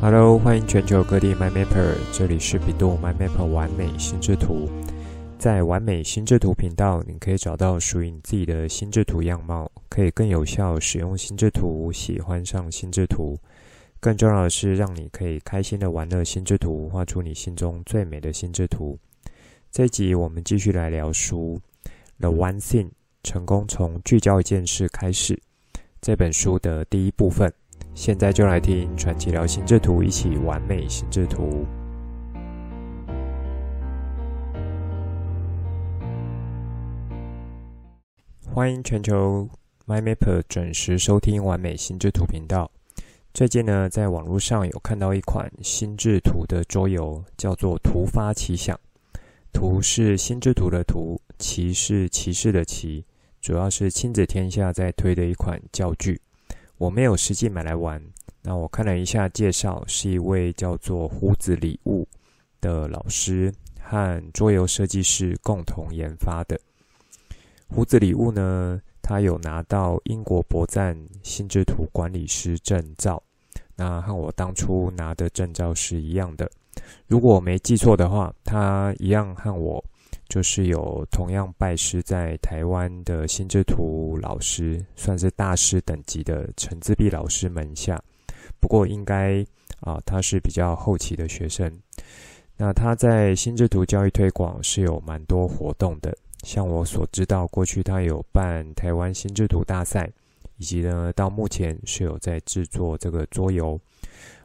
Hello，欢迎全球各地 MyMapper，这里是比度 MyMapper 完美心智图。在完美心智图频道，你可以找到属于你自己的心智图样貌，可以更有效使用心智图，喜欢上心智图。更重要的是，让你可以开心的玩乐心智图，画出你心中最美的心智图。这集我们继续来聊书《The One Thing》，成功从聚焦一件事开始。这本书的第一部分。现在就来听传奇聊心智图，一起完美心智图。欢迎全球 MyMapper 准时收听完美心智图频道。最近呢，在网络上有看到一款心智图的桌游，叫做“图发奇想”。图是心智图的图，奇是骑士的骑，主要是亲子天下在推的一款教具。我没有实际买来玩，那我看了一下介绍，是一位叫做胡子礼物的老师和桌游设计师共同研发的。胡子礼物呢，他有拿到英国博赞心智图管理师证照，那和我当初拿的证照是一样的。如果我没记错的话，他一样和我。就是有同样拜师在台湾的心智图老师，算是大师等级的陈自碧老师门下。不过应该啊，他是比较后期的学生。那他在心智图教育推广是有蛮多活动的，像我所知道，过去他有办台湾心智图大赛，以及呢，到目前是有在制作这个桌游。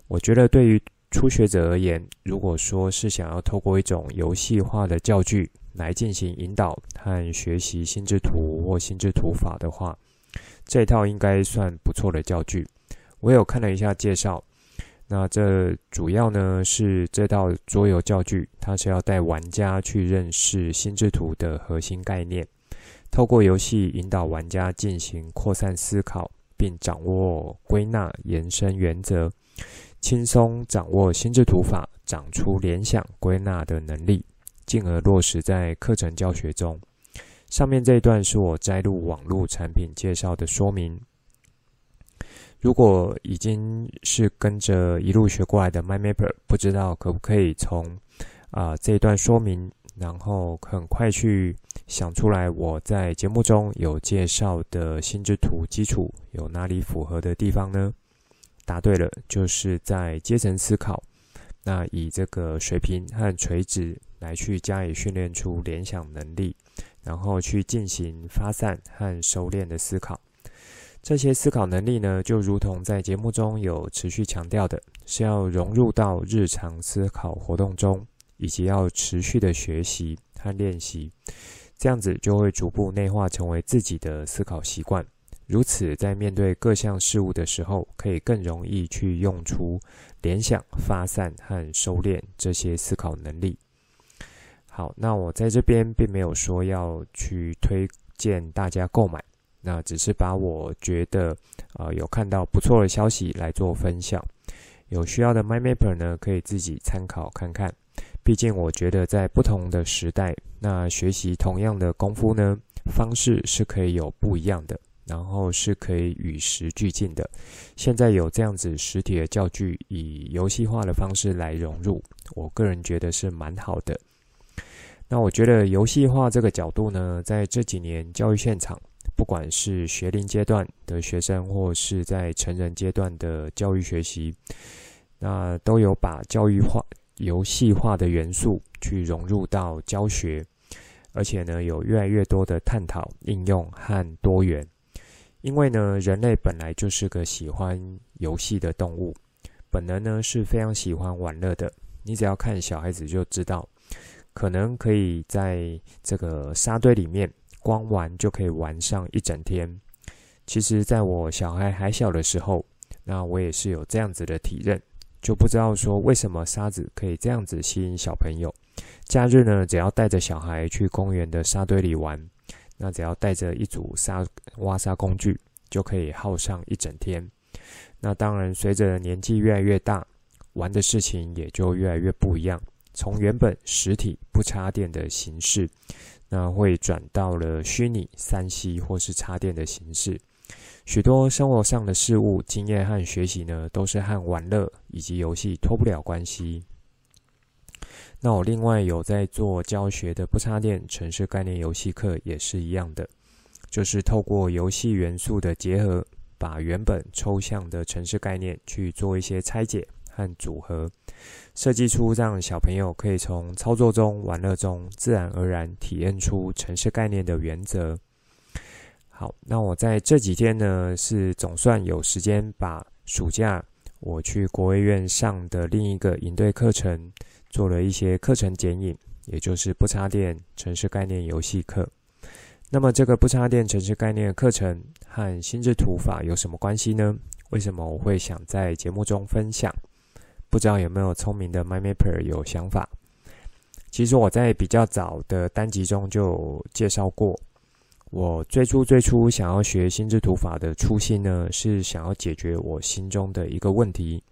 我觉得对于初学者而言，如果说是想要透过一种游戏化的教具，来进行引导和学习心智图或心智图法的话，这套应该算不错的教具。我有看了一下介绍，那这主要呢是这套桌游教具，它是要带玩家去认识心智图的核心概念，透过游戏引导玩家进行扩散思考，并掌握归纳延伸原则，轻松掌握心智图法，长出联想归纳的能力。进而落实在课程教学中。上面这一段是我摘录网络产品介绍的说明。如果已经是跟着一路学过来的 MyMapper，不知道可不可以从啊、这一段说明，然后很快去想出来我在节目中有介绍的心智图基础有哪里符合的地方呢？答对了，就是在阶层思考。那以这个水平和垂直。来去加以训练出联想能力，然后去进行发散和收敛的思考。这些思考能力呢，就如同在节目中有持续强调的，是要融入到日常思考活动中，以及要持续的学习和练习。这样子就会逐步内化成为自己的思考习惯。如此，在面对各项事物的时候，可以更容易去用出联想、发散和收敛这些思考能力。好，那我在这边并没有说要去推荐大家购买，那只是把我觉得呃有看到不错的消息来做分享。有需要的 MyMapper 呢，可以自己参考看看。毕竟我觉得在不同的时代，那学习同样的功夫呢，方式是可以有不一样的，然后是可以与时俱进的。现在有这样子实体的教具，以游戏化的方式来融入，我个人觉得是蛮好的。那我觉得游戏化这个角度呢，在这几年教育现场，不管是学龄阶段的学生，或是在成人阶段的教育学习，那都有把教育化、游戏化的元素去融入到教学，而且呢，有越来越多的探讨、应用和多元。因为呢，人类本来就是个喜欢游戏的动物，本能呢是非常喜欢玩乐的。你只要看小孩子就知道。可能可以在这个沙堆里面光玩就可以玩上一整天。其实，在我小孩还小的时候，那我也是有这样子的体认，就不知道说为什么沙子可以这样子吸引小朋友。假日呢，只要带着小孩去公园的沙堆里玩，那只要带着一组沙挖沙工具，就可以耗上一整天。那当然，随着年纪越来越大，玩的事情也就越来越不一样。从原本实体不插电的形式，那会转到了虚拟三 C 或是插电的形式。许多生活上的事物、经验和学习呢，都是和玩乐以及游戏脱不了关系。那我另外有在做教学的不插电城市概念游戏课，也是一样的，就是透过游戏元素的结合，把原本抽象的城市概念去做一些拆解和组合，设计出让小朋友可以从操作中、玩乐中自然而然体验出城市概念的原则。好，那我在这几天呢，是总算有时间把暑假我去国卫院上的另一个营队课程。做了一些课程剪影，也就是不插电城市概念游戏课。那么，这个不插电城市概念的课程和心智图法有什么关系呢？为什么我会想在节目中分享？不知道有没有聪明的 MyMapper 有想法？其实我在比较早的单集中就介绍过，我最初最初想要学心智图法的初心呢，是想要解决我心中的一个问题，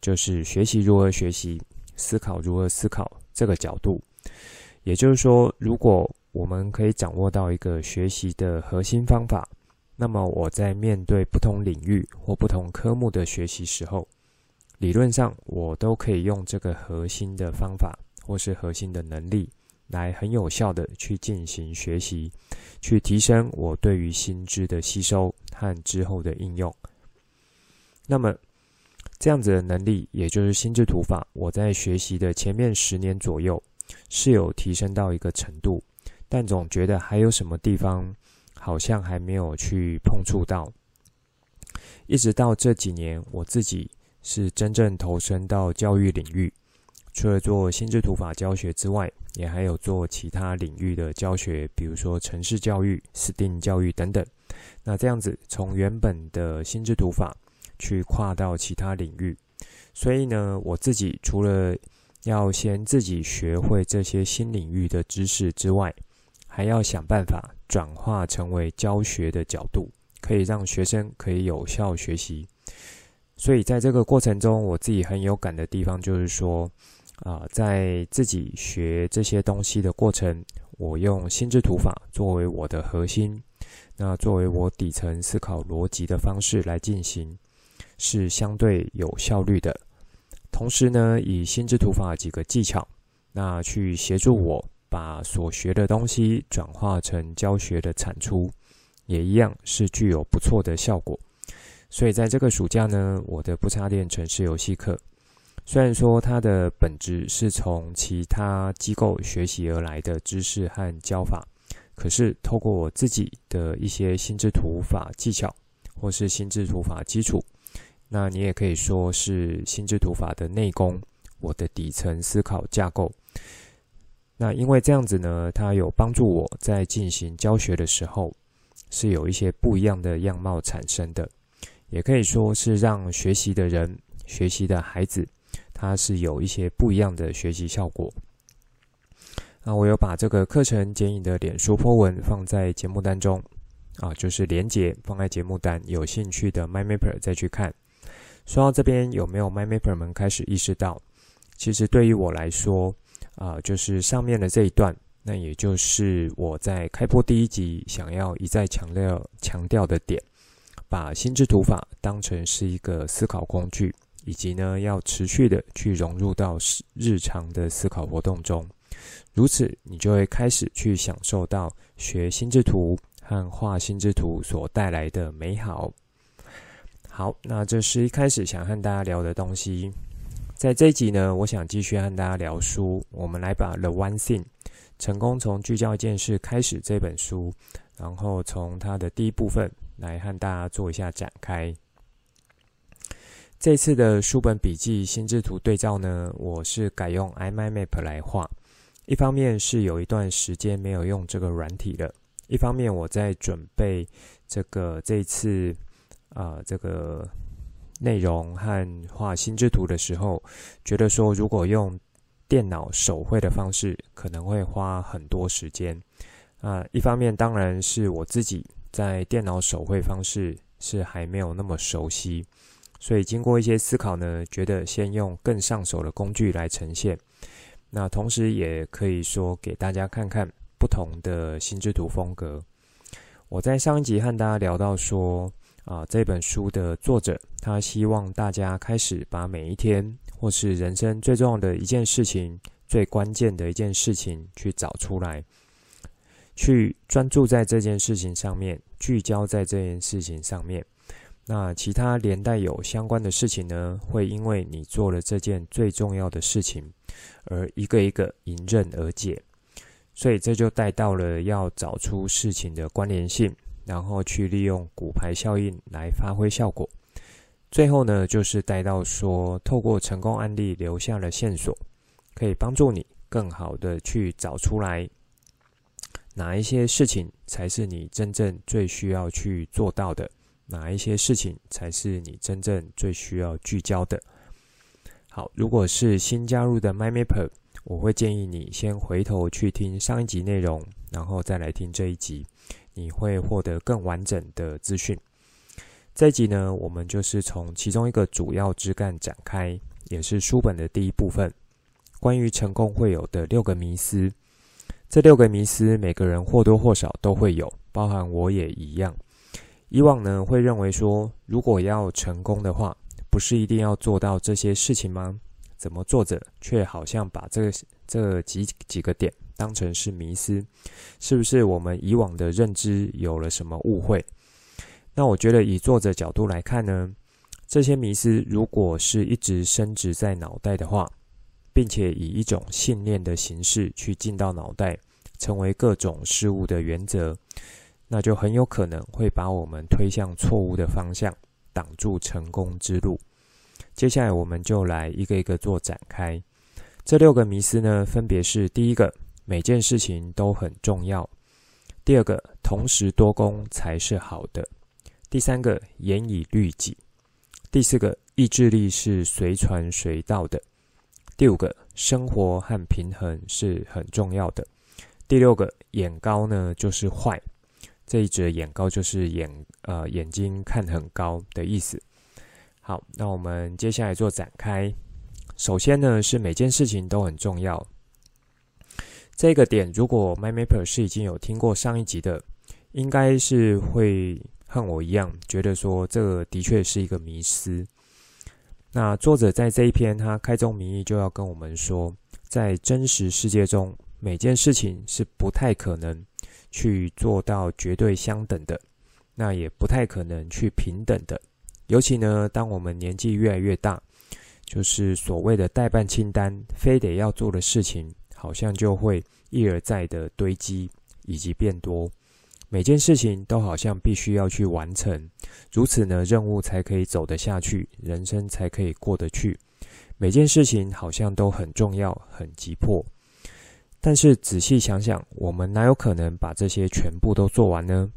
就是学习如何学习。思考如何思考这个角度，也就是说，如果我们可以掌握到一个学习的核心方法，那么我在面对不同领域或不同科目的学习时候，理论上我都可以用这个核心的方法或是核心的能力，来很有效的去进行学习，去提升我对于新知的吸收和之后的应用。那么，这样子的能力，也就是心智图法，我在学习的前面十年左右是有提升到一个程度，但总觉得还有什么地方好像还没有去碰触到。一直到这几年，我自己是真正投身到教育领域，除了做心智图法教学之外，也还有做其他领域的教学，比如说城市教育、STEAM 教育等等。那这样子，从原本的心智图法。去跨到其他领域，所以呢，我自己除了要先自己学会这些新领域的知识之外，还要想办法转化成为教学的角度，可以让学生可以有效学习。所以在这个过程中，我自己很有感的地方就是说，啊、在自己学这些东西的过程，我用心智图法作为我的核心，那作为我底层思考逻辑的方式来进行。是相对有效率的，同时呢，以心智图法几个技巧，那去协助我把所学的东西转化成教学的产出，也一样是具有不错的效果。所以在这个暑假呢，我的不插电城市游戏课，虽然说它的本质是从其他机构学习而来的知识和教法，可是透过我自己的一些心智图法技巧，或是心智图法基础。那你也可以说是心智图法的内功，我的底层思考架构。那因为这样子呢，它有帮助我在进行教学的时候，是有一些不一样的样貌产生的，也可以说是让学习的人、学习的孩子，他是有一些不一样的学习效果。那我有把这个课程剪影的脸书 po 文放在节目单中，啊，就是连结放在节目单，有兴趣的 MyMapper 再去看。说到这边，有没有 MyMapper 们开始意识到，其实对于我来说，啊、就是上面的这一段，那也就是我在开播第一集想要一再强调强调的点，把心智图法当成是一个思考工具，以及呢，要持续的去融入到日常的思考活动中，如此，你就会开始去享受到学心智图和画心智图所带来的美好。好，那这是一开始想和大家聊的东西。在这一集呢，我想继续和大家聊书。我们来把《The One Thing》成功从聚焦一件事开始这本书，然后从它的第一部分来和大家做一下展开。这次的书本笔记心智图对照呢，我是改用 iMyMap 来画。一方面是有一段时间没有用这个软体了，一方面我在准备这个这次。啊、这个内容和画心智图的时候，觉得说如果用电脑手绘的方式，可能会花很多时间。啊、一方面当然是我自己在电脑手绘方式是还没有那么熟悉，所以经过一些思考呢，觉得先用更上手的工具来呈现。那同时也可以说给大家看看不同的心智图风格。我在上一集和大家聊到说。啊，这本书的作者他希望大家开始把每一天或是人生最重要的一件事情、最关键的一件事情去找出来，去专注在这件事情上面，聚焦在这件事情上面。那其他连带有相关的事情呢，会因为你做了这件最重要的事情，而一个一个迎刃而解。所以这就带到了要找出事情的关联性。然后去利用骨牌效应来发挥效果。最后呢，就是带到说，透过成功案例留下了线索，可以帮助你更好的去找出来哪一些事情才是你真正最需要去做到的，哪一些事情才是你真正最需要聚焦的。好，如果是新加入的 MyMapper，我会建议你先回头去听上一集内容，然后再来听这一集。你会获得更完整的资讯。这一集呢，我们就是从其中一个主要枝干展开，也是书本的第一部分，关于成功会有的六个迷思。这六个迷思，每个人或多或少都会有，包含我也一样。以往呢，会认为说，如果要成功的话，不是一定要做到这些事情吗？怎么作者却好像把这这几几个点当成是迷思，是不是我们以往的认知有了什么误会？那我觉得以作者角度来看呢，这些迷思如果是一直深植在脑袋的话，并且以一种信念的形式去进到脑袋，成为各种事物的原则，那就很有可能会把我们推向错误的方向，挡住成功之路。接下来我们就来一个一个做展开。这六个迷思呢，分别是：第一个，每件事情都很重要；第二个，同时多功才是好的；第三个，严以律己；第四个，意志力是随传随到的；第五个，生活和平衡是很重要的；第六个，眼高呢就是坏。这一只眼高就是眼呃眼睛看很高的意思。好，那我们接下来做展开。首先呢，是每件事情都很重要。这个点，如果 MyMapper 是已经有听过上一集的，应该是会和我一样，觉得说这个的确是一个迷思。那作者在这一篇，他开宗明义就要跟我们说，在真实世界中，每件事情是不太可能去做到绝对相等的，那也不太可能去平等的。尤其呢，当我们年纪越来越大。就是所谓的代办清单，非得要做的事情，好像就会一而再的堆积以及变多。每件事情都好像必须要去完成，如此呢，任务才可以走得下去，人生才可以过得去。每件事情好像都很重要、很急迫。但是仔细想想，我们哪有可能把这些全部都做完呢？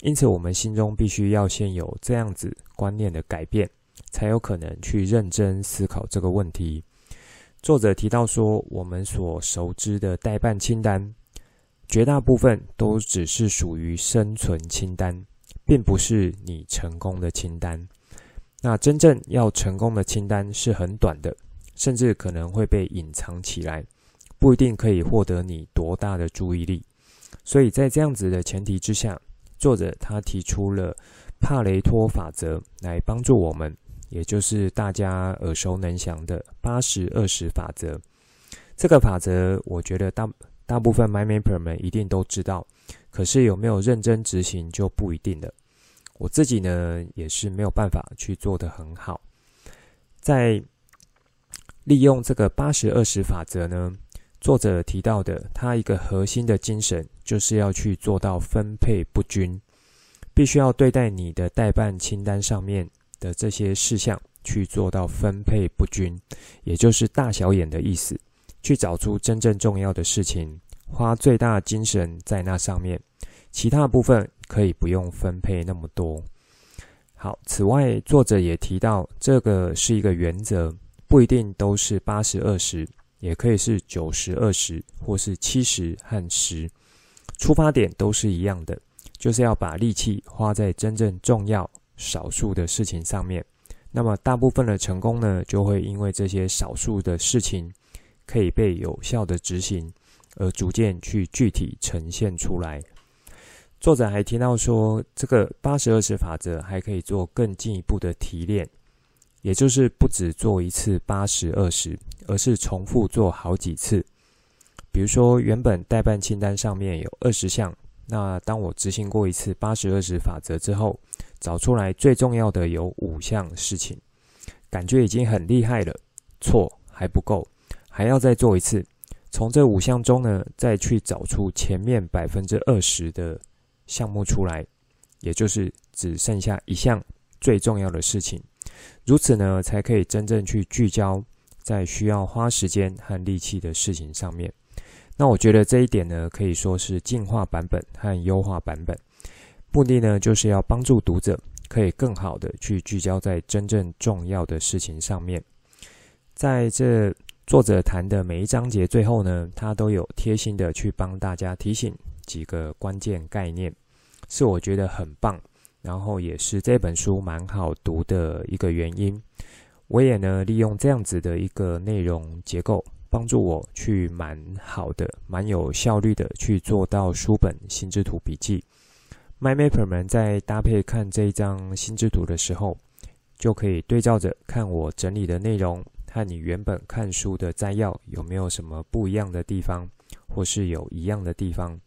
因此，我们心中必须要先有这样子观念的改变。才有可能去认真思考这个问题。作者提到说，我们所熟知的待办清单，绝大部分都只是属于生存清单，并不是你成功的清单。那真正要成功的清单是很短的，甚至可能会被隐藏起来，不一定可以获得你多大的注意力。所以在这样子的前提之下，作者他提出了帕雷托法则来帮助我们。也就是大家耳熟能详的八十二十法则，这个法则，我觉得大大部分 MyMapper 们一定都知道，可是有没有认真执行就不一定了。我自己呢，也是没有办法去做得很好。在利用这个八十二十法则呢，作者提到的，他一个核心的精神，就是要去做到分配不均，必须要对待你的待办清单上面。的这些事项去做到分配不均，也就是大小眼的意思，去找出真正重要的事情，花最大精神在那上面，其他部分可以不用分配那么多。好，此外，作者也提到，这个是一个原则，不一定都是八十二十，也可以是九十二十，或是七十和十，出发点都是一样的，就是要把力气花在真正重要。少数的事情上面，那么大部分的成功呢，就会因为这些少数的事情可以被有效的执行，而逐渐去具体呈现出来。作者还提到说，这个八十二十法则还可以做更进一步的提炼，也就是不只做一次八十二十，而是重复做好几次。比如说，原本代办清单上面有二十项，那当我执行过一次八十二十法则之后，找出来最重要的有五项事情，感觉已经很厉害了。错，还不够，还要再做一次。从这五项中呢，再去找出前面百分之二十的。项目出来，也就是只剩下一项最重要的事情，如此呢，才可以真正去聚焦在需要花时间和力气的事情上面。那我觉得这一点呢，可以说是进化版本和优化版本，目的呢，就是要帮助读者可以更好的去聚焦在真正重要的事情上面。在这作者谈的每一章节最后呢，他都有贴心的去帮大家提醒几个关键概念。是我觉得很棒，然后也是这本书蛮好读的一个原因。我也呢利用这样子的一个内容结构，帮助我去蛮好的、蛮有效率的去做到书本心智图笔记。MyMapper 们在搭配看这一张心智图的时候，就可以对照着看我整理的内容和你原本看书的摘要有没有什么不一样的地方，或是有一样的地方。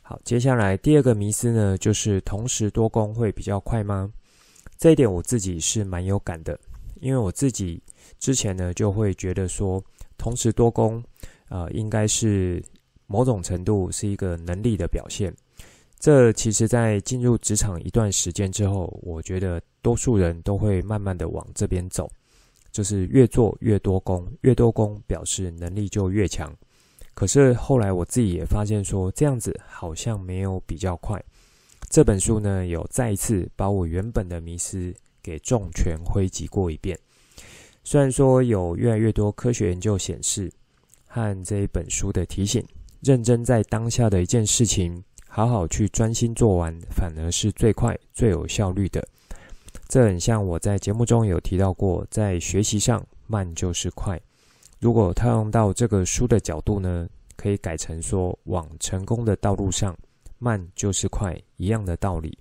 好，接下来第二个迷思呢，就是同时多工会比较快吗？这一点我自己是蛮有感的，因为我自己之前呢就会觉得说，同时多工，呃，应该是某种程度是一个能力的表现。这其实在进入职场一段时间之后，我觉得多数人都会慢慢的往这边走，就是越做越多功，越多功表示能力就越强。可是后来我自己也发现说，这样子好像没有比较快。这本书呢，有再一次把我原本的迷思给重拳挥击过一遍。虽然说有越来越多科学研究显示，和这一本书的提醒，认真在当下的一件事情，好好去专心做完，反而是最快、最有效率的。这很像我在节目中有提到过，在学习上慢就是快。如果套用到这个书的角度呢，可以改成说，往成功的道路上，慢就是快，一样的道理。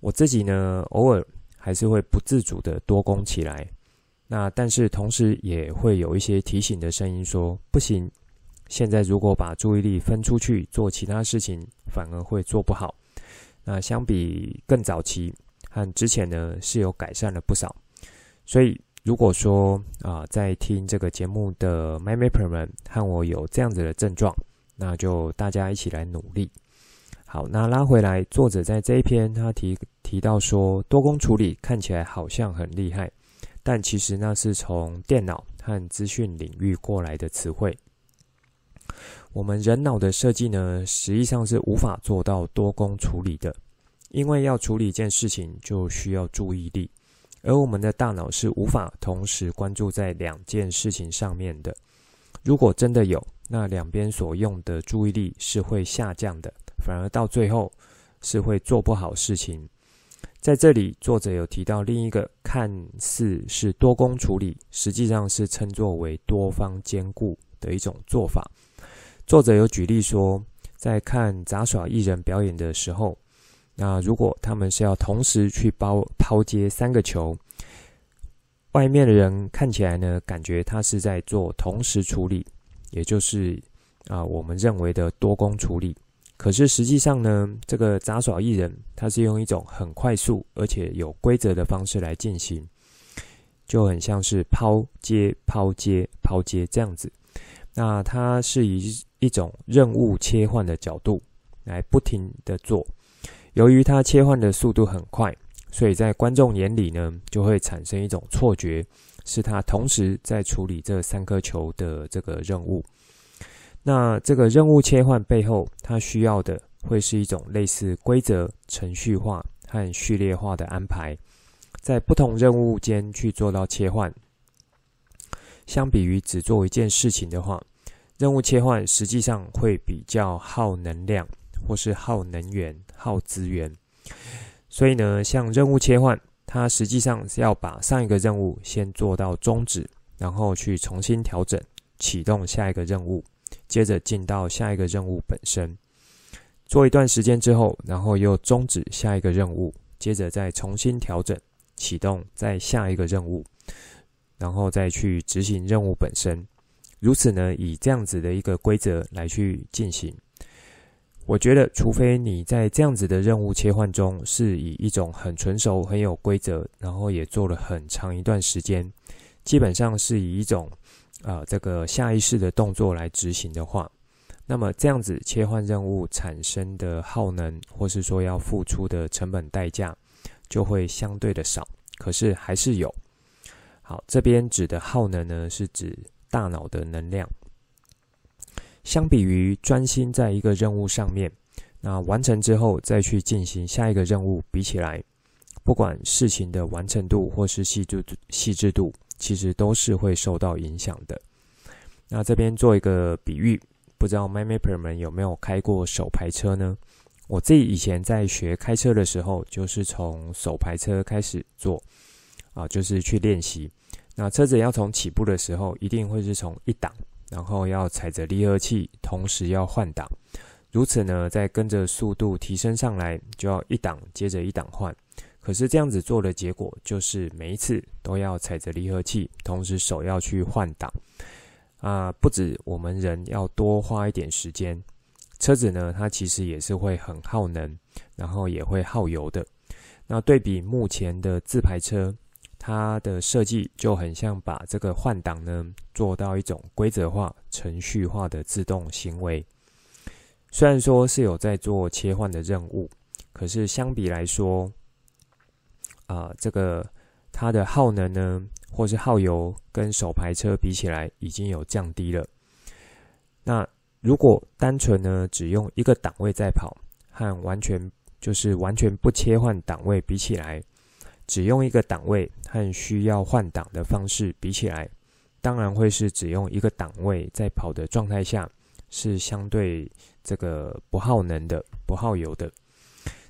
我自己呢，偶尔还是会不自主的多攻起来，那但是同时也会有一些提醒的声音说，不行，现在如果把注意力分出去做其他事情，反而会做不好。那相比更早期和之前呢，是有改善了不少，所以。如果说啊、在听这个节目的 MyMapper 们和我有这样子的症状，那就大家一起来努力。好，那拉回来，作者在这一篇他提提到说，多工处理看起来好像很厉害，但其实那是从电脑和资讯领域过来的词汇。我们人脑的设计呢，实际上是无法做到多工处理的，因为要处理一件事情，就需要注意力。而我们的大脑是无法同时关注在两件事情上面的。如果真的有，那两边所用的注意力是会下降的，反而到最后是会做不好事情。在这里，作者有提到另一个看似是多工处理，实际上是称作为多方兼顾的一种做法。作者有举例说，在看杂耍艺人表演的时候。那如果他们是要同时去抛抛接三个球，外面的人看起来呢，感觉他是在做同时处理，也就是啊我们认为的多工处理。可是实际上呢，这个杂耍艺人他是用一种很快速而且有规则的方式来进行，就很像是抛接抛接抛接这样子。那他是以一种任务切换的角度来不停的做。由于它切换的速度很快，所以在观众眼里呢，就会产生一种错觉，是他同时在处理这三颗球的这个任务。那这个任务切换背后，它需要的会是一种类似规则、程序化和序列化的安排，在不同任务间去做到切换。相比于只做一件事情的话，任务切换实际上会比较耗能量。或是耗能源、耗资源，所以呢，像任务切换，它实际上是要把上一个任务先做到终止，然后去重新调整，启动下一个任务，接着进到下一个任务本身。做一段时间之后，然后又终止下一个任务，接着再重新调整，启动再下一个任务，然后再去执行任务本身。如此呢，以这样子的一个规则来去进行。我觉得，除非你在这样子的任务切换中是以一种很纯熟、很有规则，然后也做了很长一段时间，基本上是以一种啊、这个下意识的动作来执行的话。那么这样子切换任务产生的耗能，或是说要付出的成本代价，就会相对的少。可是还是有。好，这边指的耗能呢，是指大脑的能量。相比于专心在一个任务上面，那完成之后再去进行下一个任务，比起来，不管事情的完成度或是细致度、细致度，其实都是会受到影响的。那这边做一个比喻。不知道 MyMapper 们有没有开过手排车呢？我自己以前在学开车的时候，就是从手排车开始做，啊，就是去练习。那车子要从起步的时候，一定会是从一档，然后要踩着离合器，同时要换挡。如此呢，再跟着速度提升上来，就要一档接着一档换。可是这样子做的结果，就是每一次都要踩着离合器，同时手要去换挡。啊，不止我们人要多花一点时间，车子呢，它其实也是会很耗能，然后也会耗油的。那对比目前的自排车，它的设计就很像把这个换挡呢做到一种规则化、程序化的自动行为。虽然说是有在做切换的任务，可是相比来说，啊，这个它的耗能呢，或是耗油跟手排车比起来已经有降低了。那如果单纯呢只用一个档位在跑，和完全就是完全不切换档位比起来，只用一个档位和需要换挡的方式比起来，当然会是只用一个档位在跑的状态下是相对这个不耗能的、不耗油的。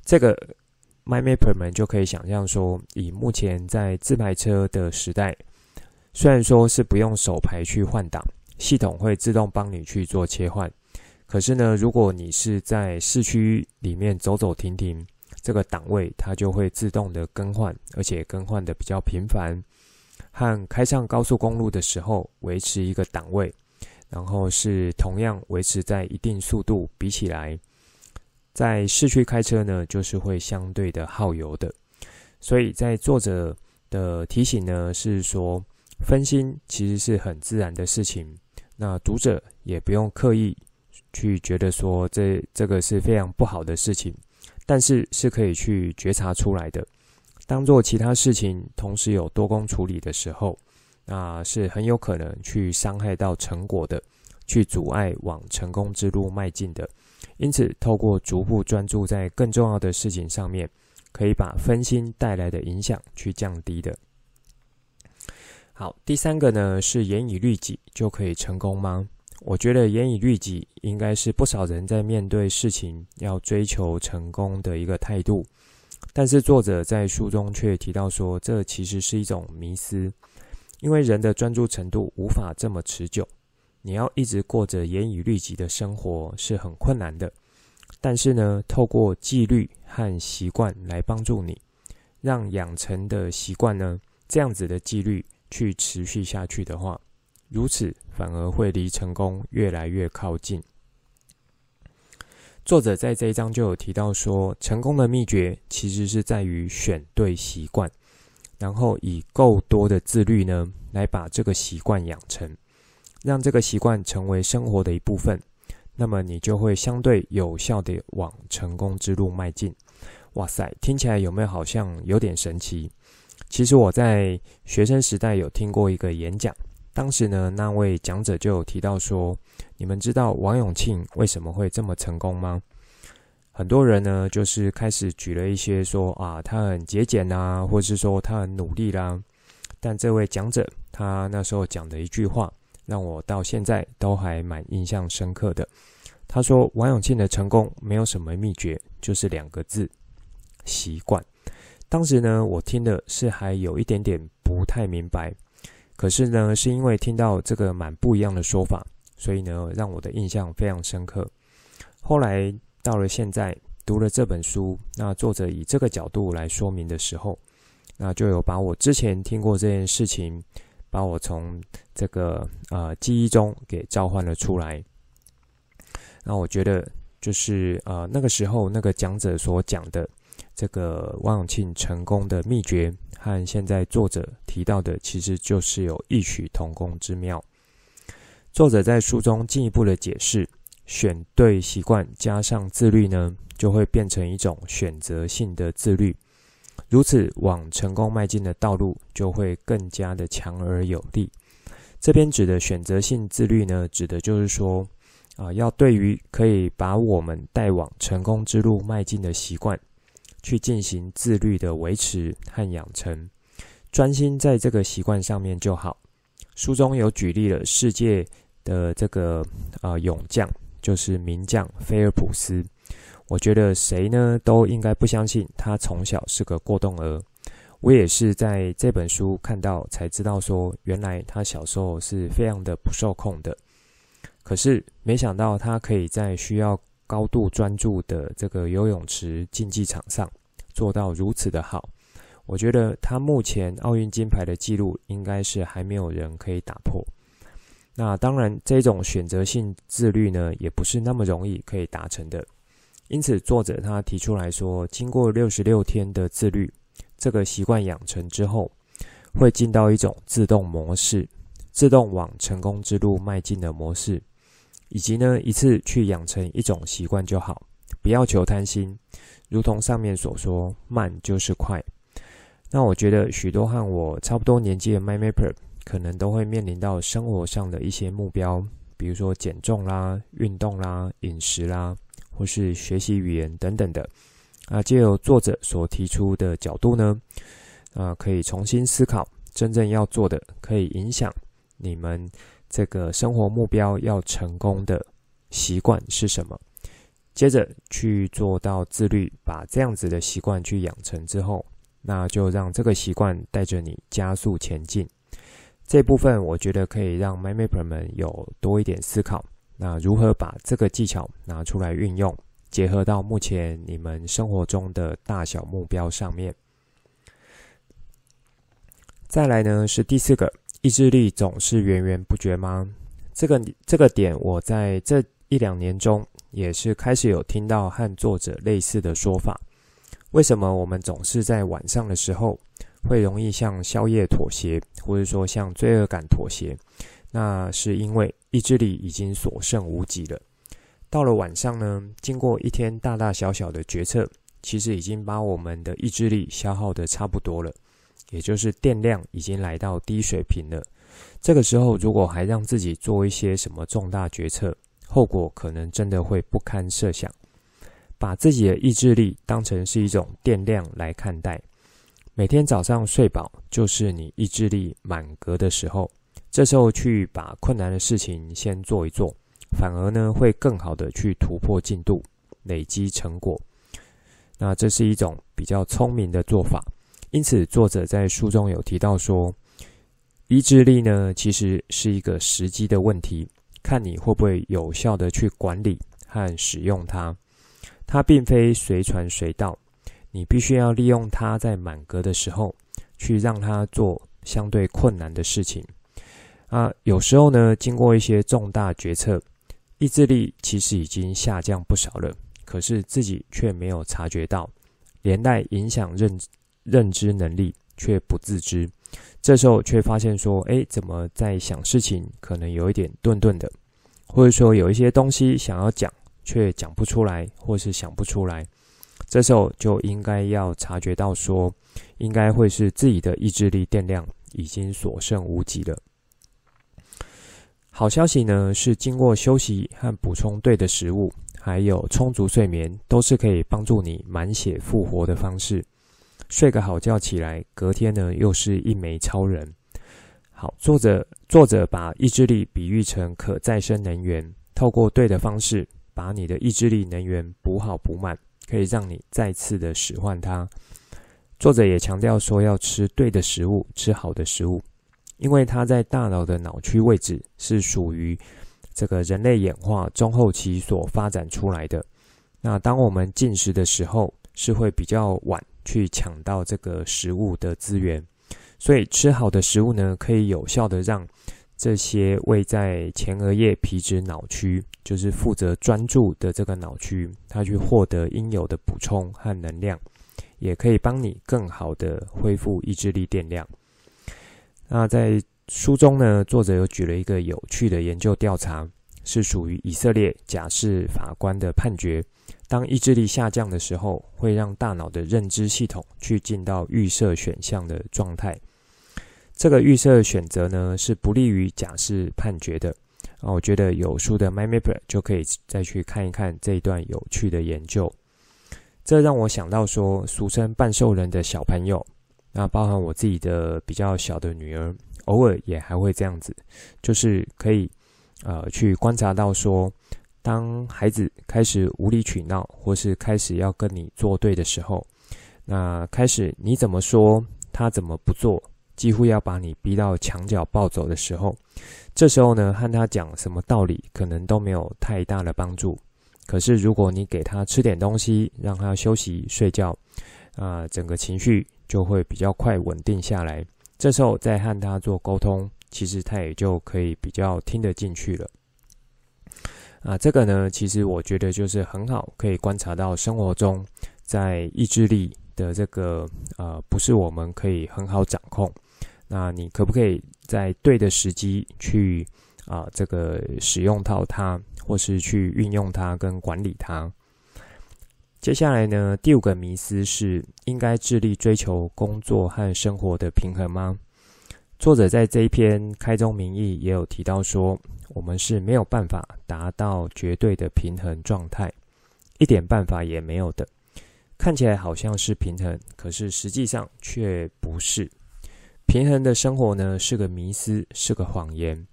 这个。MyMapper 们就可以想象说，以目前在自排车的时代，虽然说是不用手排去换挡，系统会自动帮你去做切换。可是呢，如果你是在市区里面走走停停，这个档位它就会自动的更换，而且更换的比较频繁。和开上高速公路的时候维持一个档位，然后是同样维持在一定速度比起来。在市区开车呢，就是会相对的耗油的，所以在作者的提醒呢，是说分心其实是很自然的事情，那读者也不用刻意去觉得说这这个是非常不好的事情，但是是可以去觉察出来的。当做其他事情同时有多工处理的时候，那是很有可能去伤害到成果的，去阻碍往成功之路迈进的。因此，透过逐步专注在更重要的事情上面，可以把分心带来的影响去降低的。好，第三个呢，是严以律己就可以成功吗？我觉得严以律己应该是不少人在面对事情要追求成功的一个态度。但是作者在书中却提到说，这其实是一种迷思，因为人的专注程度无法这么持久。你要一直过着严以律己的生活是很困难的，但是呢，透过纪律和习惯来帮助你，让养成的习惯呢，这样子的纪律去持续下去的话，如此反而会离成功越来越靠近。作者在这一章就有提到说，成功的秘诀其实是在于选对习惯，然后以够多的自律呢，来把这个习惯养成。让这个习惯成为生活的一部分，那么你就会相对有效地往成功之路迈进。哇塞，听起来有没有好像有点神奇？其实我在学生时代有听过一个演讲，当时呢，那位讲者就有提到说：“你们知道王永庆为什么会这么成功吗？”很多人呢，就是开始举了一些说啊，他很节俭啊，或是说他很努力啦。但这位讲者他那时候讲的一句话。让我到现在都还蛮印象深刻的。他说：“王永庆的成功没有什么秘诀，就是两个字：习惯。”当时呢，我听的是还有一点点不太明白。可是呢，是因为听到这个蛮不一样的说法，所以呢，让我的印象非常深刻。后来到了现在读了这本书，那作者以这个角度来说明的时候，那就有把我之前听过这件事情，把我从这个呃记忆中给召唤了出来。那我觉得就是呃那个时候那个讲者所讲的这个王永庆成功的秘诀，和现在作者提到的其实就是有异曲同工之妙。作者在书中进一步的解释，选对习惯加上自律呢，就会变成一种选择性的自律。如此，往成功迈进的道路就会更加的强而有力。这边指的选择性自律呢，指的就是说，啊，要对于可以把我们带往成功之路迈进的习惯，去进行自律的维持和养成，专心在这个习惯上面就好。书中有举例了世界的这个啊勇将，就是名将菲尔普斯。我觉得谁呢都应该不相信他从小是个过动儿。我也是在这本书看到才知道说，原来他小时候是非常的不受控的。可是没想到他可以在需要高度专注的这个游泳池竞技场上做到如此的好。我觉得他目前奥运金牌的记录应该是还没有人可以打破。那当然，这种选择性自律呢，也不是那么容易可以达成的。因此，作者他提出来说，经过六十六天的自律，这个习惯养成之后，会进到一种自动模式，自动往成功之路迈进的模式，以及呢，一次去养成一种习惯就好，不要求贪心。如同上面所说，慢就是快。那我觉得许多和我差不多年纪的 m y m a p e r 可能都会面临到生活上的一些目标，比如说减重啦、运动啦、饮食啦。或是学习语言等等的，啊，借由作者所提出的角度呢，啊，可以重新思考真正要做的，可以影响你们这个生活目标要成功的习惯是什么？接着去做到自律，把这样子的习惯去养成之后，那就让这个习惯带着你加速前进。这部分我觉得可以让 MyMapper 们有多一点思考。那如何把这个技巧拿出来运用，结合到目前你们生活中的大小目标上面？再来呢，是第四个，意志力总是源源不绝吗？这个这个点，我在这一两年中也是开始有听到和作者类似的说法。为什么我们总是在晚上的时候会容易向宵夜妥协，或者说向罪恶感妥协？那是因为意志力已经所剩无几了。到了晚上呢，经过一天大大小小的决策，其实已经把我们的意志力消耗得差不多了，也就是电量已经来到低水平了。这个时候，如果还让自己做一些什么重大决策，后果可能真的会不堪设想。把自己的意志力当成是一种电量来看待，每天早上睡饱就是你意志力满格的时候。这时候去把困难的事情先做一做，反而呢会更好的去突破进度，累积成果。那这是一种比较聪明的做法。因此，作者在书中有提到说，意志力呢其实是一个时机的问题，看你会不会有效的去管理和使用它。它并非随传随到，你必须要利用它在满格的时候，去让它做相对困难的事情。啊，有时候呢，经过一些重大决策，意志力其实已经下降不少了，可是自己却没有察觉到，连带影响认认知能力，却不自知。这时候却发现说，哎，怎么在想事情可能有一点顿顿的，或者说有一些东西想要讲，却讲不出来，或是想不出来。这时候就应该要察觉到说，应该会是自己的意志力电量已经所剩无几了。好消息呢，是经过休息和补充对的食物，还有充足睡眠，都是可以帮助你满血复活的方式。睡个好觉起来，隔天呢又是一枚超人。好，作者作者把意志力比喻成可再生能源，透过对的方式，把你的意志力能源补好补满，可以让你再次的使唤它。作者也强调说，要吃对的食物，吃好的食物。因为它在大脑的脑区位置是属于这个人类演化中后期所发展出来的。那当我们进食的时候，是会比较晚去抢到这个食物的资源，所以吃好的食物呢，可以有效的让这些位在前额叶皮质脑区，就是负责专注的这个脑区，它去获得应有的补充和能量，也可以帮你更好的恢复意志力电量。那在书中呢，作者又举了一个有趣的研究调查，是属于以色列假释法官的判决。当意志力下降的时候，会让大脑的认知系统去进到预设选项的状态。这个预设选择呢，是不利于假释判决的。啊，我觉得有书的 My Map 就可以再去看一看这一段有趣的研究。这让我想到说，俗称半兽人的小朋友，那包含我自己的比较小的女儿，偶尔也还会这样子，就是可以呃去观察到说。当孩子开始无理取闹，或是开始要跟你作对的时候，那开始你怎么说，他怎么不做，几乎要把你逼到墙角暴走的时候，这时候呢，和他讲什么道理可能都没有太大的帮助。可是如果你给他吃点东西，让他休息睡觉，啊，整个情绪就会比较快稳定下来。这时候再和他做沟通，其实他也就可以比较听得进去了。啊，这个呢，其实我觉得就是很好，可以观察到生活中，在意志力的这个呃，不是我们可以很好掌控。那你可不可以在对的时机去啊，这个使用到它，或是去运用它跟管理它？接下来呢，第五个迷思是应该致力追求工作和生活的平衡吗？作者在这一篇开宗明义也有提到说。我们是没有办法达到绝对的平衡状态，一点办法也没有的。看起来好像是平衡，可是实际上却不是。平衡的生活呢，是个迷思，是个谎言。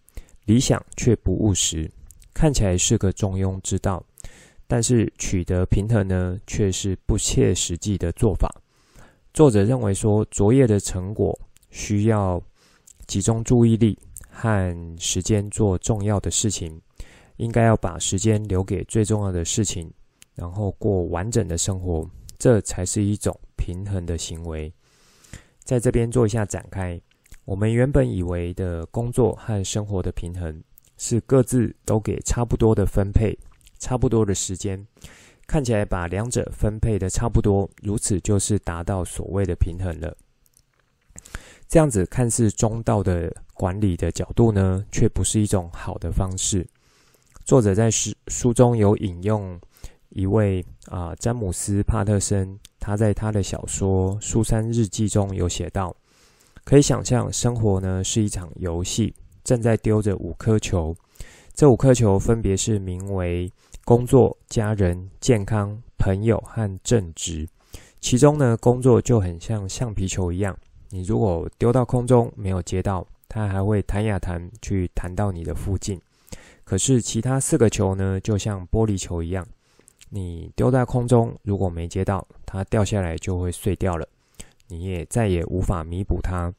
理想却不务实，看起来是个中庸之道，但是取得平衡呢，却是不切实际的做法。作者认为说，卓越的成果需要集中注意力。和时间做重要的事情，应该要把时间留给最重要的事情，然后过完整的生活，这才是一种平衡的行为。在这边做一下展开，我们原本以为的工作和生活的平衡，是各自都给差不多的分配，差不多的时间，看起来把两者分配的差不多，如此就是达到所谓的平衡了。这样子看似中道的管理的角度呢，却不是一种好的方式。作者在书书中有引用一位啊、詹姆斯帕特森，他在他的小说《苏珊日记》中有写到：可以想象，生活呢是一场游戏，正在丢着五颗球，这五颗球分别是名为工作、家人、健康、朋友和正直。其中呢，工作就很像橡皮球一样。你如果丢到空中没有接到，它还会弹呀弹去弹到你的附近。可是其他四个球呢，就像玻璃球一样，你丢在空中如果没接到，它掉下来就会碎掉了，你也再也无法弥补它。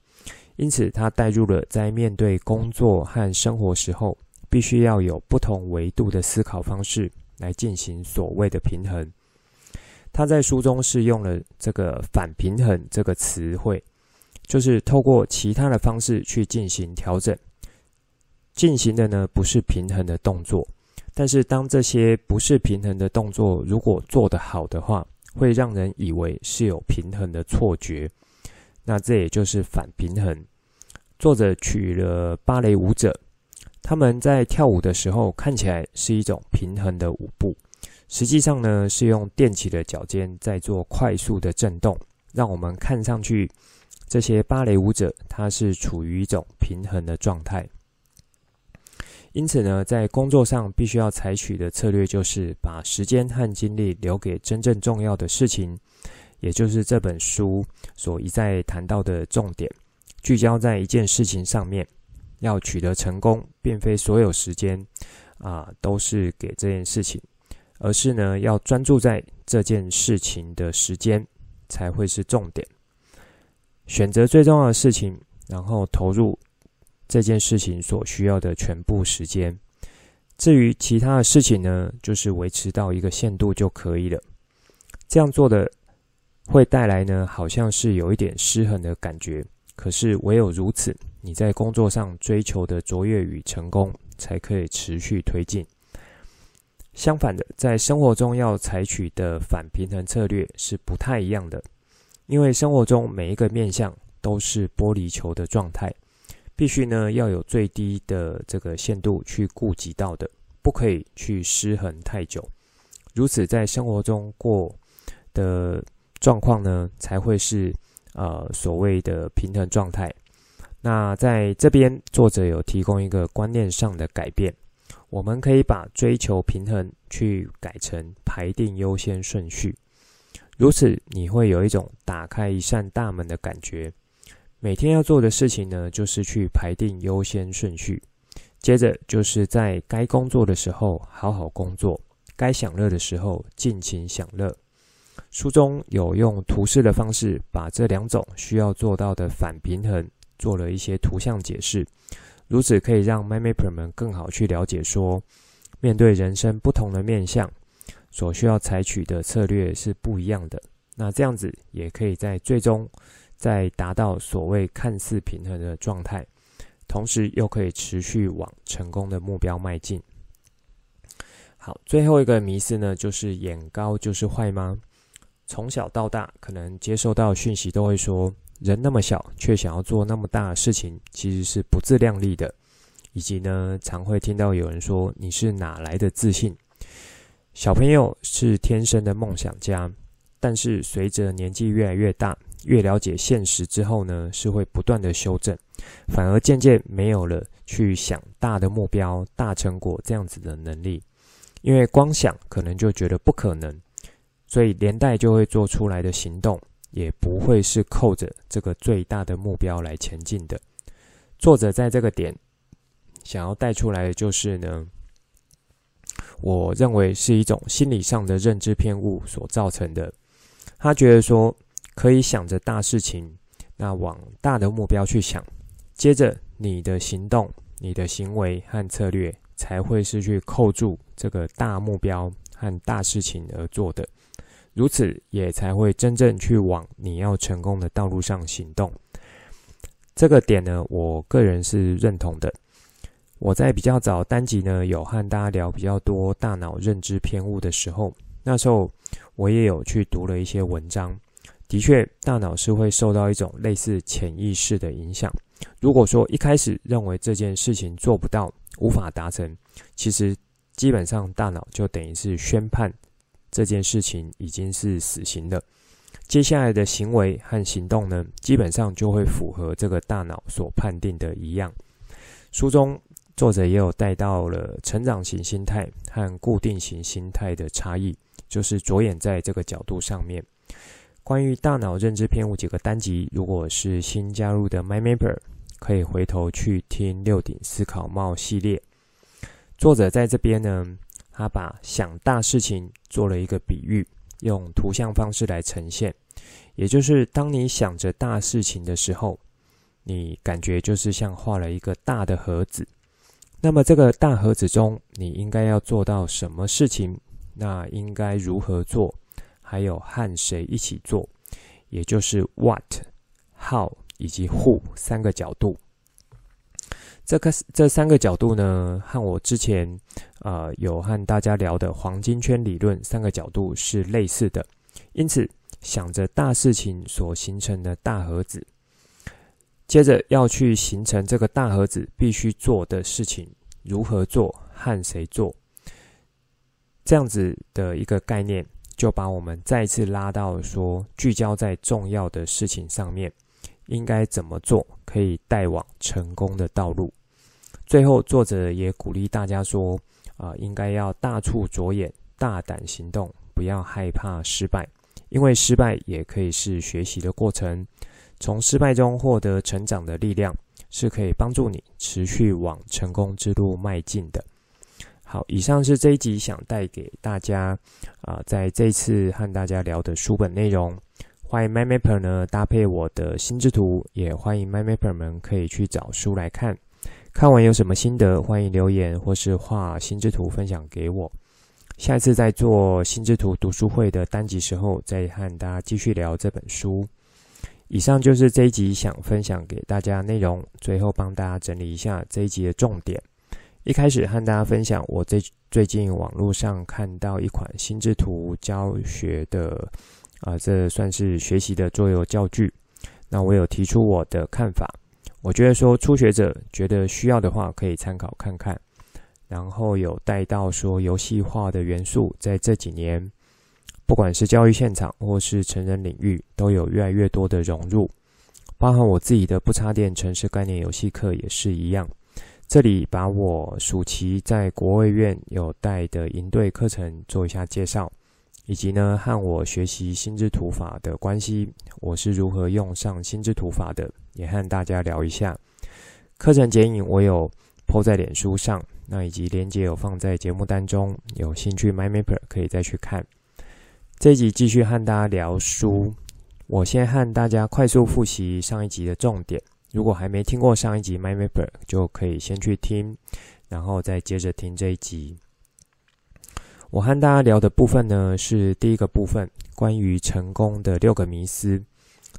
因此，它带入了在面对工作和生活时候，必须要有不同维度的思考方式来进行所谓的平衡。他在书中是用了这个“反平衡”这个词汇。就是透过其他的方式去进行调整，进行的呢不是平衡的动作，但是当这些不是平衡的动作如果做得好的话，会让人以为是有平衡的错觉，那这也就是反平衡。作者取了芭蕾舞者，他们在跳舞的时候看起来是一种平衡的舞步，实际上呢是用踮起的脚尖在做快速的震动，让我们看上去。这些芭蕾舞者，他是处于一种平衡的状态。因此呢，在工作上必须要采取的策略，就是把时间和精力留给真正重要的事情，也就是这本书所一再谈到的重点，聚焦在一件事情上面。要取得成功，并非所有时间啊都是给这件事情，而是呢，要专注在这件事情的时间才会是重点。选择最重要的事情，然后投入这件事情所需要的全部时间，至于其他的事情呢，就是维持到一个限度就可以了。这样做的会带来呢，好像是有一点失衡的感觉。可是唯有如此，你在工作上追求的卓越与成功，才可以持续推进。相反的，在生活中要采取的反平衡策略是不太一样的，因为生活中每一个面向都是玻璃球的状态，必须呢要有最低的这个限度去顾及到的，不可以去失衡太久。如此，在生活中过的状况呢，才会是呃所谓的平衡状态。那在这边，作者有提供一个观念上的改变。我们可以把追求平衡去改成排定优先顺序，如此你会有一种打开一扇大门的感觉。每天要做的事情呢，就是去排定优先顺序，接着就是在该工作的时候好好工作，该享乐的时候尽情享乐。书中有用图示的方式把这两种需要做到的反平衡做了一些图像解释。如此可以让 MyMapper 们更好去了解说，面对人生不同的面向，所需要采取的策略是不一样的。那这样子也可以在最终再达到所谓看似平衡的状态，同时又可以持续往成功的目标迈进。好，最后一个迷思呢，就是眼高就是坏吗？从小到大，可能接收到讯息都会说。人那么小，却想要做那么大的事情，其实是不自量力的。以及呢，常会听到有人说：“你是哪来的自信？”小朋友是天生的梦想家，但是随着年纪越来越大，越了解现实之后呢，是会不断的修正，反而渐渐没有了去想大的目标、大成果这样子的能力，因为光想可能就觉得不可能，所以连带就会做出来的行动。也不会是扣着这个最大的目标来前进的。作者在这个点想要带出来的就是呢，我认为是一种心理上的认知偏误所造成的。他觉得说可以想着大事情，那往大的目标去想，接着你的行动、你的行为和策略才会是去扣住这个大目标和大事情而做的。如此也才会真正去往你要成功的道路上行动。这个点呢，我个人是认同的。我在比较早单集呢，有和大家聊比较多大脑认知偏误的时候，那时候我也有去读了一些文章。的确，大脑是会受到一种类似潜意识的影响。如果说一开始认为这件事情做不到、无法达成，其实基本上大脑就等于是宣判。这件事情已经是死刑了，接下来的行为和行动呢，基本上就会符合这个大脑所判定的一样。书中作者也有带到了成长型心态和固定型心态的差异，就是着眼在这个角度上面。关于大脑认知偏误几个单集，如果是新加入的 MyMapper，可以回头去听六顶思考帽系列。作者在这边呢。他把想大事情做了一个比喻，用图像方式来呈现，也就是当你想着大事情的时候，你感觉就是像画了一个大的盒子。那么这个大盒子中，你应该要做到什么事情？那应该如何做？还有和谁一起做？也就是 what、how 以及 who 三个角度。这个这三个角度呢，和我之前呃有和大家聊的黄金圈理论三个角度是类似的。因此，想着大事情所形成的大盒子，接着要去形成这个大盒子必须做的事情，如何做，和谁做，这样子的一个概念，就把我们再次拉到说，聚焦在重要的事情上面。应该怎么做可以带往成功的道路？最后，作者也鼓励大家说：啊、应该要大处着眼，大胆行动，不要害怕失败，因为失败也可以是学习的过程。从失败中获得成长的力量，是可以帮助你持续往成功之路迈进的。好，以上是这一集想带给大家啊、在这次和大家聊的书本内容。欢迎 MindMapper 呢搭配我的心智图，也欢迎 MindMapper 们可以去找书来看。看完有什么心得，欢迎留言或是画心智图分享给我。下次在做心智图读书会的单集时候，再和大家继续聊这本书。以上就是这一集想分享给大家内容，最后帮大家整理一下这一集的重点。一开始和大家分享，我最最近网络上看到一款心智图教学的，啊，这算是学习的桌游教具。那我有提出我的看法，我觉得说初学者觉得需要的话，可以参考看看。然后有带到说游戏化的元素，在这几年，不管是教育现场或是成人领域，都有越来越多的融入。包含我自己的不插电城市概念游戏课也是一样。这里把我暑期在国卫院有带的营队课程做一下介绍，以及呢和我学习心智图法的关系，我是如何用上心智图法的，也和大家聊一下。课程剪影我有 po 在脸书上，那以及链接有放在节目当中，有兴趣 MyMapper 可以再去看。这一集继续和大家聊书，我先和大家快速复习上一集的重点。如果还没听过上一集 MyMapper，就可以先去听，然后再接着听这一集。我和大家聊的部分呢，是第一个部分，关于成功的六个迷思。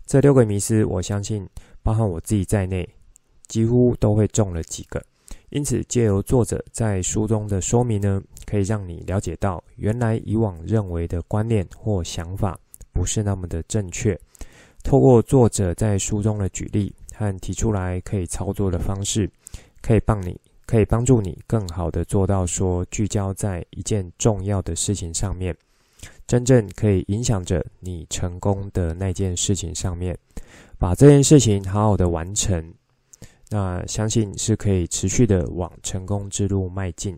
这六个迷思，我相信包含我自己在内，几乎都会中了几个。因此，借由作者在书中的说明呢，可以让你了解到，原来以往认为的观念或想法不是那么的正确。透过作者在书中的举例。和提出来可以操作的方式，可以帮你，可以帮助你更好的做到说聚焦在一件重要的事情上面，真正可以影响着你成功的那件事情上面，把这件事情好好的完成，那相信是可以持续的往成功之路迈进。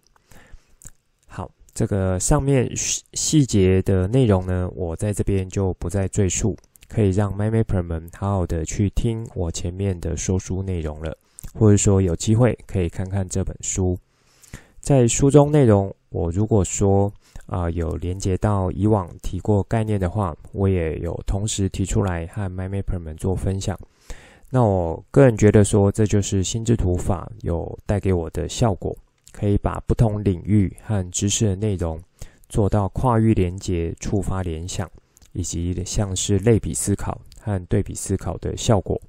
好，这个上面细细节的内容呢，我在这边就不再赘述。可以让 MyMapper 们好好的去听我前面的说书内容了，或者说有机会可以看看这本书。在书中内容，我如果说啊、有连接到以往提过概念的话，我也有同时提出来和 MyMapper 们做分享。那我个人觉得说，这就是心智图法有带给我的效果，可以把不同领域和知识的内容做到跨域连接、触发联想。以及像是类比思考和对比思考的效果。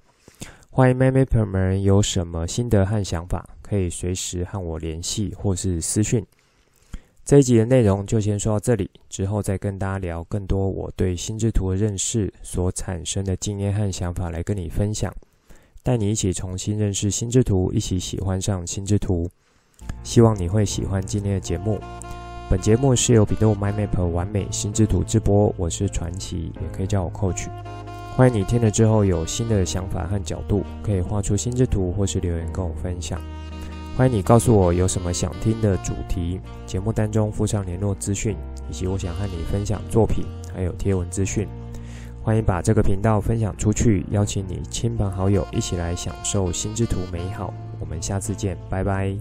欢迎 MyMapper 们有什么心得和想法，可以随时和我联系或是私讯。这一集的内容就先说到这里，之后再跟大家聊更多我对心智图的认识所产生的经验和想法来跟你分享，带你一起重新认识心智图，一起喜欢上心智图。希望你会喜欢今天的节目。本节目是由比度 MyMap 完美心智图制播，我是传奇，也可以叫我 Coach。欢迎你听了之后有新的想法和角度，可以画出心智图或是留言跟我分享。欢迎你告诉我有什么想听的主题，节目当中附上联络资讯，以及我想和你分享作品，还有贴文资讯。欢迎把这个频道分享出去，邀请你亲朋好友一起来享受心智图美好。我们下次见，拜拜。